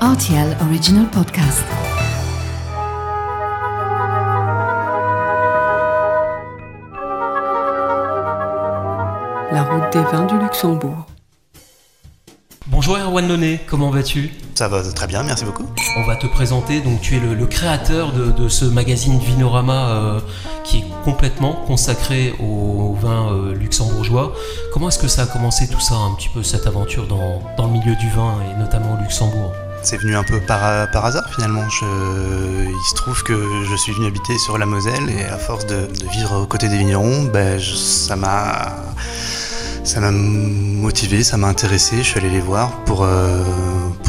RTL Original Podcast. La route des vins du Luxembourg. Bonjour Erwan Nonnet, comment vas-tu? Ça va très bien, merci beaucoup. On va te présenter, donc tu es le, le créateur de, de, ce magazine Vinorama euh, qui est complètement consacré au vin euh, luxembourgeois. Comment est-ce que ça a commencé tout ça, un petit peu cette aventure dans, dans le milieu du vin et notamment au Luxembourg? C'est venu un peu par, hasard finalement. Il se trouve que je suis venu habiter sur la Moselle et à force de, vivre aux côtés des vignerons, ben, ça m'a motivé, ça m'a intéressé. Je suis allé les voir pour, euh,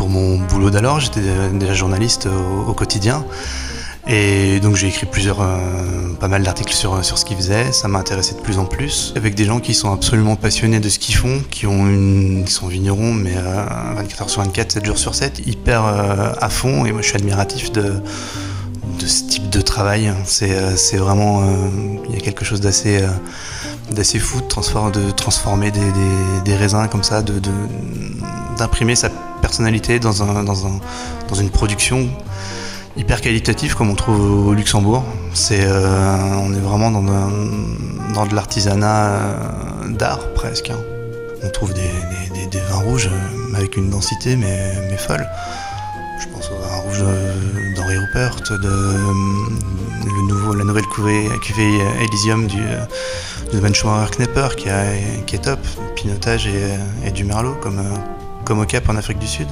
mon boulot d'alors. J'étais déjà journaliste au, quotidien. Et donc j'ai écrit plusieurs, euh, pas mal d'articles sur, sur ce qu'ils faisaient. Ça m'a intéressé de plus en plus. Avec des gens qui sont absolument passionnés de ce qu'ils font, qui, ont une, qui sont vignerons, mais euh, 24 heures sur 24, 7 jours sur 7, hyper euh, à fond. Et moi je suis admiratif de, de ce type de travail. C'est euh, vraiment. euh, Il y a quelque chose d'assez fou de, transformer, de transformer des, des, des, raisins comme ça, d'imprimer sa personnalité dans, un, dans, un, dans une production hyper qualitative comme on trouve au Luxembourg. C'est, euh, on est vraiment dans, un, dans de l'artisanat euh, d'art presque. Hein. On trouve des, vins rouges avec une densité mais, mais folle. Je pense au vin rouge d'Henri Rupert, de, nouveau, la nouvelle cuvée, cuvée Elysium du, de Benchmar Knepper qui, a, qui, est top, pinotage et, du merlot comme au Cap en Afrique du Sud.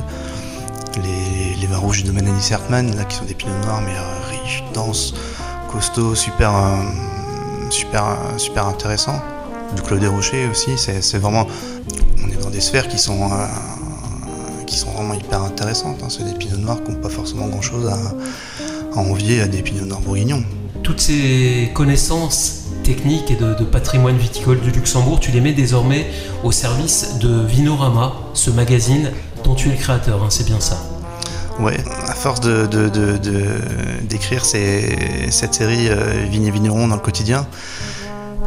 Les vins rouges du domaine là qui sont des pinots noirs mais euh, riches, denses, costauds, super, euh, super, super intéressants. Du Claude Rocher aussi, c'est vraiment. On est dans des sphères qui sont, euh, vraiment hyper intéressantes. Hein. C'est des pinots noirs qui n'ont pas forcément grand chose à, envier à des pinots noirs bourguignons. Toutes ces connaissances techniques et de, de, patrimoine viticole du Luxembourg, tu les mets désormais au service de Vinorama, ce magazine dont tu es le créateur, hein, c'est bien ça Ouais, à force d'écrire de, de, cette série euh, Vignes et Vignerons dans le quotidien,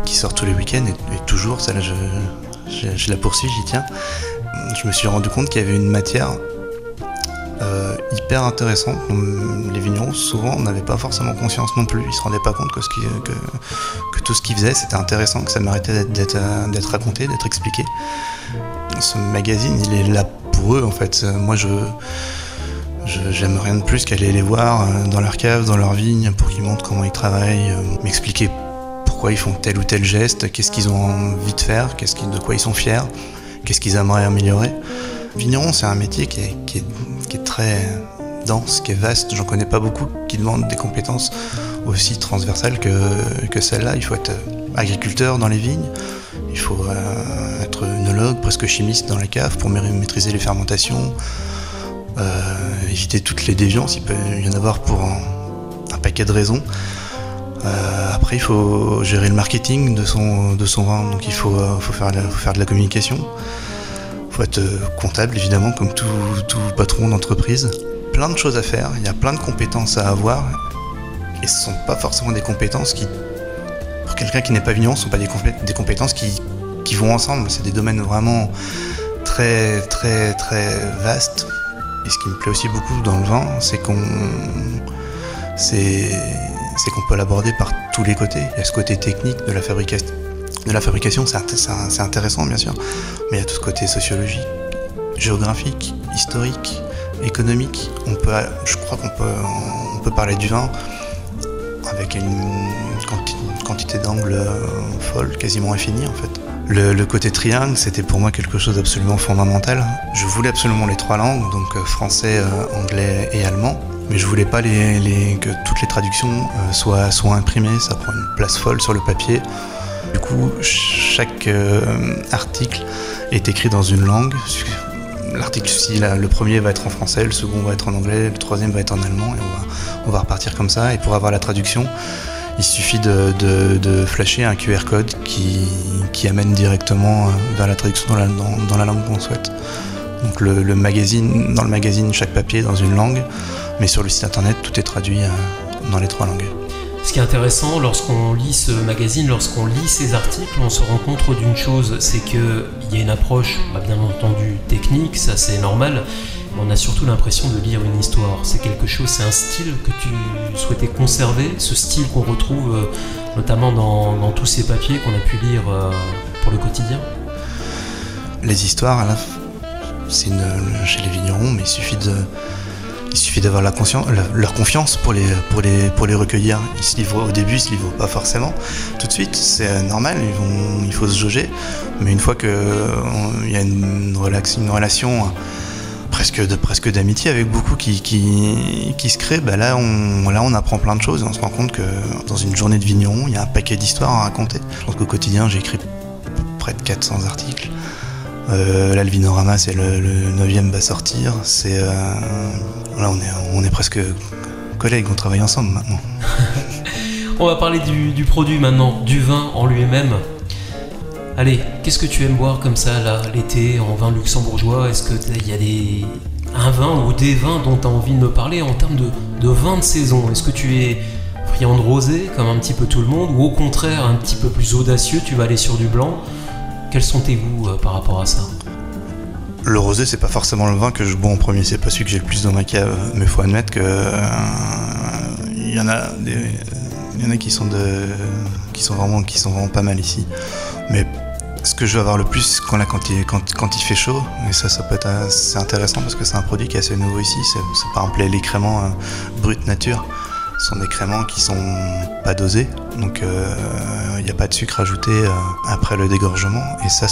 qui sort tous les week-ends, et, toujours, ça là je, la poursuis, j'y tiens, je me suis rendu compte qu'il y avait une matière euh, hyper intéressant. Les vignerons, souvent, n'avaient pas forcément conscience non plus. Ils se rendaient pas compte que, ce qui, que tout ce qu'ils faisaient, c'était intéressant, que ça méritait d'être raconté, d'être expliqué. Ce magazine, il est là pour eux, en fait. Moi, je j'aime rien de plus qu'aller les voir euh, dans leur cave, dans leur vigne, pour qu'ils montrent comment ils travaillent, euh, m'expliquer pourquoi ils font tel ou tel geste, qu'est-ce qu'ils ont envie de faire, qu de quoi ils sont fiers, qu'est-ce qu'ils aimeraient améliorer. Vigneron, c'est un métier qui est, très dense, qui est vaste. J'en connais pas beaucoup qui demandent des compétences aussi transversales que, que celle-là. Il faut être agriculteur dans les vignes, il faut euh, être œnologue, presque chimiste dans la cave pour maîtriser les fermentations, euh, éviter toutes les déviances. Il peut y en avoir pour un, paquet de raisons. Euh, après, il faut gérer le marketing de son, de son vin, donc il faut, faut, faire, faut faire de la communication faut être comptable évidemment comme tout, tout patron d'entreprise. Plein de choses à faire, il y a plein de compétences à avoir et ce ne sont pas forcément des compétences qui, pour quelqu'un qui n'est pas vigneron, ne sont pas des, des compétences qui, qui, vont ensemble. C'est des domaines vraiment très très très vastes. Et ce qui me plaît aussi beaucoup dans le vin, c'est qu'on c'est qu'on peut l'aborder par tous les côtés. Il y a ce côté technique de la fabrication de la fabrication, c'est intéressant bien sûr, mais il y a tout ce côté sociologique, géographique, historique, économique. On peut, je crois qu'on peut, on peut parler du vin avec une, quanti une quantité d'angles folle, quasiment infinie en fait. Le, côté triangle, c'était pour moi quelque chose d'absolument fondamental. Je voulais absolument les trois langues, donc français, anglais et allemand. Mais je voulais pas que toutes les traductions soient, soient imprimées, ça prend une place folle sur le papier. Du coup, chaque euh, article est écrit dans une langue. L'article, si le premier va être en français, le second va être en anglais, le troisième va être en allemand, et on va, on va repartir comme ça. Et pour avoir la traduction, il suffit de, flasher un QR code qui, amène directement vers la traduction dans la, langue qu'on souhaite. Donc le, magazine, dans le magazine, chaque papier est dans une langue, mais sur le site internet, tout est traduit dans les trois langues. Ce qui est intéressant lorsqu'on lit ce magazine, lorsqu'on lit ces articles, on se rend compte d'une chose, c'est qu'il y a une approche, bien entendu, technique, ça c'est normal, on a surtout l'impression de lire une histoire. C'est quelque chose, c'est un style que tu souhaitais conserver, ce style qu'on retrouve euh, notamment dans, tous ces papiers qu'on a pu lire euh, pour le quotidien. Les histoires, c'est chez les vignerons, mais il suffit d'avoir la leur confiance pour les, recueillir. Ils se livrent au début, ils se livrent pas forcément tout de suite, c'est normal, il faut se jauger. Mais une fois qu'il y a une, une relation presque de presque d'amitié avec beaucoup qui, qui, se crée, bah là, on, là on apprend plein de choses et on se rend compte que dans une journée de vigneron, il y a un paquet d'histoires à raconter. Je pense qu'au quotidien, j'ai écrit près de 400 articles. Euh, L'Alvinorama, c'est le, le 9 va sortir. C'est euh, là, on est, on est presque collègues, on travaille ensemble maintenant. on va parler du, produit maintenant, du vin en lui-même. Allez, qu'est-ce que tu aimes boire comme ça là, l'été, en vin luxembourgeois? Est-ce qu'il y a des, un vin ou des vins dont tu as envie de me parler en termes de, de vin de saison? Est-ce que tu es friand de rosé, comme un petit peu tout le monde, ou au contraire un petit peu plus audacieux, tu vas aller sur du blanc? Quels sont tes goûts euh, par rapport à ça? Le rosé, c'est pas forcément le vin que je bois en premier, c'est pas celui que j'ai le plus dans ma cave, mais faut admettre que euh, il y en a y en a qui sont de, qui sont vraiment, sont pas mal ici. Ce que je veux avoir le plus quand, quand, il, quand, il fait chaud, et ça, ça peut être assez intéressant parce que c'est un produit qui est assez nouveau ici. C'est, par exemple les créments euh, brut nature sont des créments qui sont pas dosés, donc il euh, n'y a pas de sucre ajouté euh, après le dégorgement. Et ça,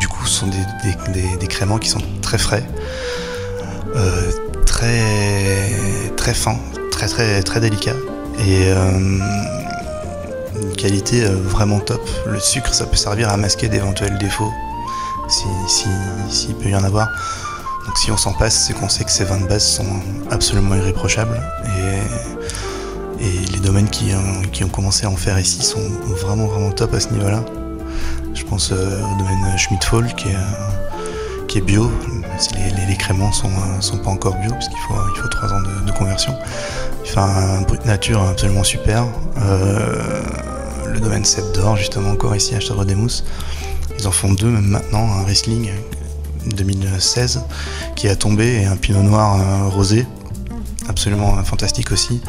du coup, ce sont des, créments qui sont très frais, euh, très très fins, très très très délicats une qualité vraiment top. Le sucre, ça peut servir à masquer d'éventuels défauts, s'il si, peut y en avoir. Donc si on s'en passe, c'est qu'on sait que ces vins de base sont absolument irréprochables. Et les domaines qui, ont commencé à en faire ici sont vraiment vraiment top à ce niveau-là. Je pense euh, au domaine Schmidt-Fall qui est, euh, qui est bio. Les, les, créments sont, euh, sont pas encore bio parce qu'il faut, il faut 3 ans de, conversion. Il fait un brut nature absolument super. Le domaine Cep d'Or justement encore ici à Château des Mousses. Ils en font deux même maintenant, un Riesling 2016 qui a tombé et un Pinot Noir rosé absolument fantastique aussi.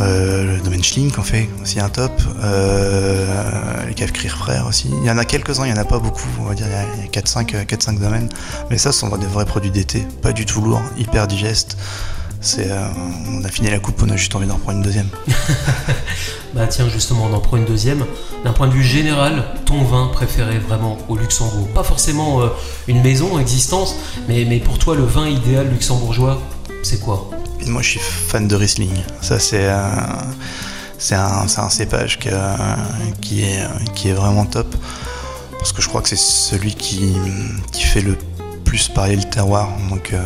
Euh, le domaine Schlink en fait aussi un top. Euh, les caves Crier Frères aussi. Il y en a quelques-uns, il n'y en a pas beaucoup, on va dire, il y a 4-5 euh, domaines. Mais ça, ce sont des vrais produits d'été, pas du tout lourds, hyper digestes. C'est, on a fini la coupe, on a juste envie d'en prendre une deuxième. bah tiens, justement, on en prend une deuxième. D'un point de vue général, ton vin préféré vraiment au Luxembourg? Pas forcément une maison, existence, mais, mais pour toi, le vin idéal luxembourgeois, c'est quoi? Moi, je suis fan de Riesling. Ça, c'est un, c'est un, cépage qui, est, qui est vraiment top. Parce que je crois que c'est celui qui, fait le plus parler le terroir. Donc, euh,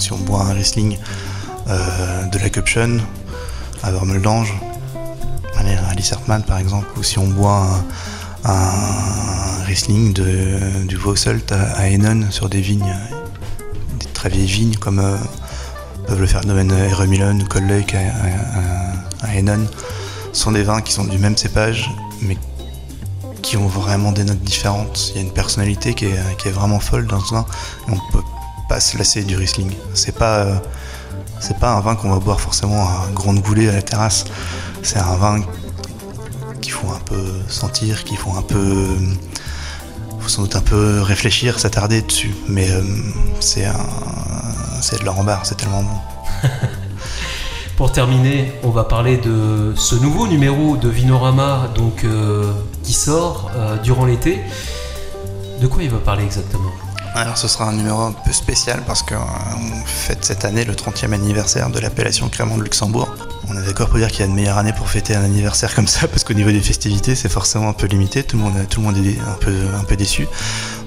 si on boit un Riesling euh, de la Cupchen à Vermeldange, à Lissertmann par exemple, ou si on boit un, Riesling de, du Vauxhalt à, à sur des vignes, des très vieilles vignes comme. Euh, peuvent le faire domaine Eremilon ou Colleuk à, à, Henon, sont des vins qui sont du même cépage, mais qui ont vraiment des notes différentes. Il y a une personnalité qui est, vraiment folle dans ce vin, et on peut pas se lasser du Riesling. C'est pas, euh, pas un vin qu'on va boire forcément à grande goulée à la terrasse. C'est un vin qu'il faut un peu sentir, qu'il faut un peu faut sans doute un peu réfléchir, s'attarder dessus. Mais euh, c'est un, c'est de l'or en barre, c'est tellement bon. Pour terminer, on va parler de ce nouveau numéro de Vinorama donc, euh, qui sort euh, durant l'été. De quoi il va parler exactement? Alors ce sera un numéro un peu spécial parce qu'on fête cette année le 30e anniversaire de l'appellation Crémant de Luxembourg. On est d'accord pour dire qu'il y a une meilleure année pour fêter un anniversaire comme ça parce qu'au niveau des festivités c'est forcément un peu limité, tout le monde, le est un peu, un peu déçu.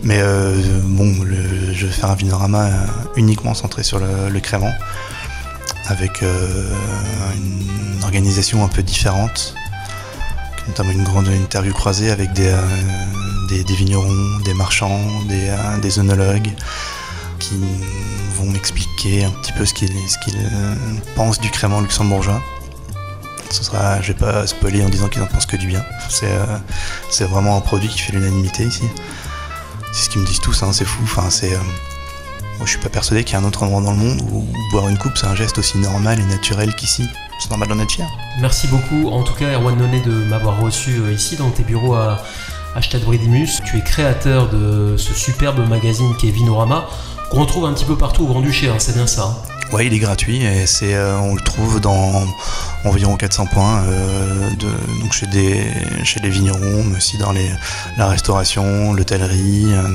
Mais euh, bon, je vais faire un vinorama euh, uniquement centré sur le, Crémant avec une organisation un peu différente, notamment une grande interview croisée avec des des, vignerons, des marchands, des, euh, des œnologues qui vont m'expliquer un petit peu ce qu'ils pensent du crément luxembourgeois. Ce sera, je vais pas spoiler en disant qu'ils en pensent que du bien. C'est euh, vraiment un produit qui fait l'unanimité ici. C'est ce qu'ils me disent tous, hein, c'est fou. Enfin, c'est euh, Moi, je suis pas persuadé qu'il y a un autre endroit dans le monde où boire une coupe c'est un geste aussi normal et naturel qu'ici. C'est normal d'en être fier. Merci beaucoup, en tout cas, Erwan Nonnet, de m'avoir reçu euh, ici dans tes bureaux à, à Stadbridimus. Tu es créateur de ce superbe magazine qui est Vinorama, qu'on retrouve un petit peu partout au Grand-Duché, hein, c'est bien ça. hein? Ouais, il est gratuit et c'est, euh, on le trouve dans environ 400 points, euh, de, donc chez des, chez les vignerons, mais aussi dans les, la restauration, l'hôtellerie, euh,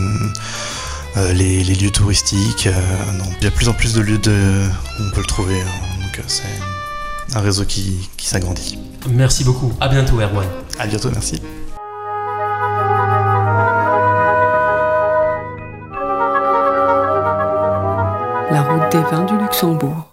les, les lieux touristiques. euh, non. Il y a de plus en plus de lieux de, où on peut le trouver, hein, donc euh, c'est un réseau qui, qui s'agrandit. Merci beaucoup, à bientôt Erwan. À bientôt, merci. La route des vins du Luxembourg.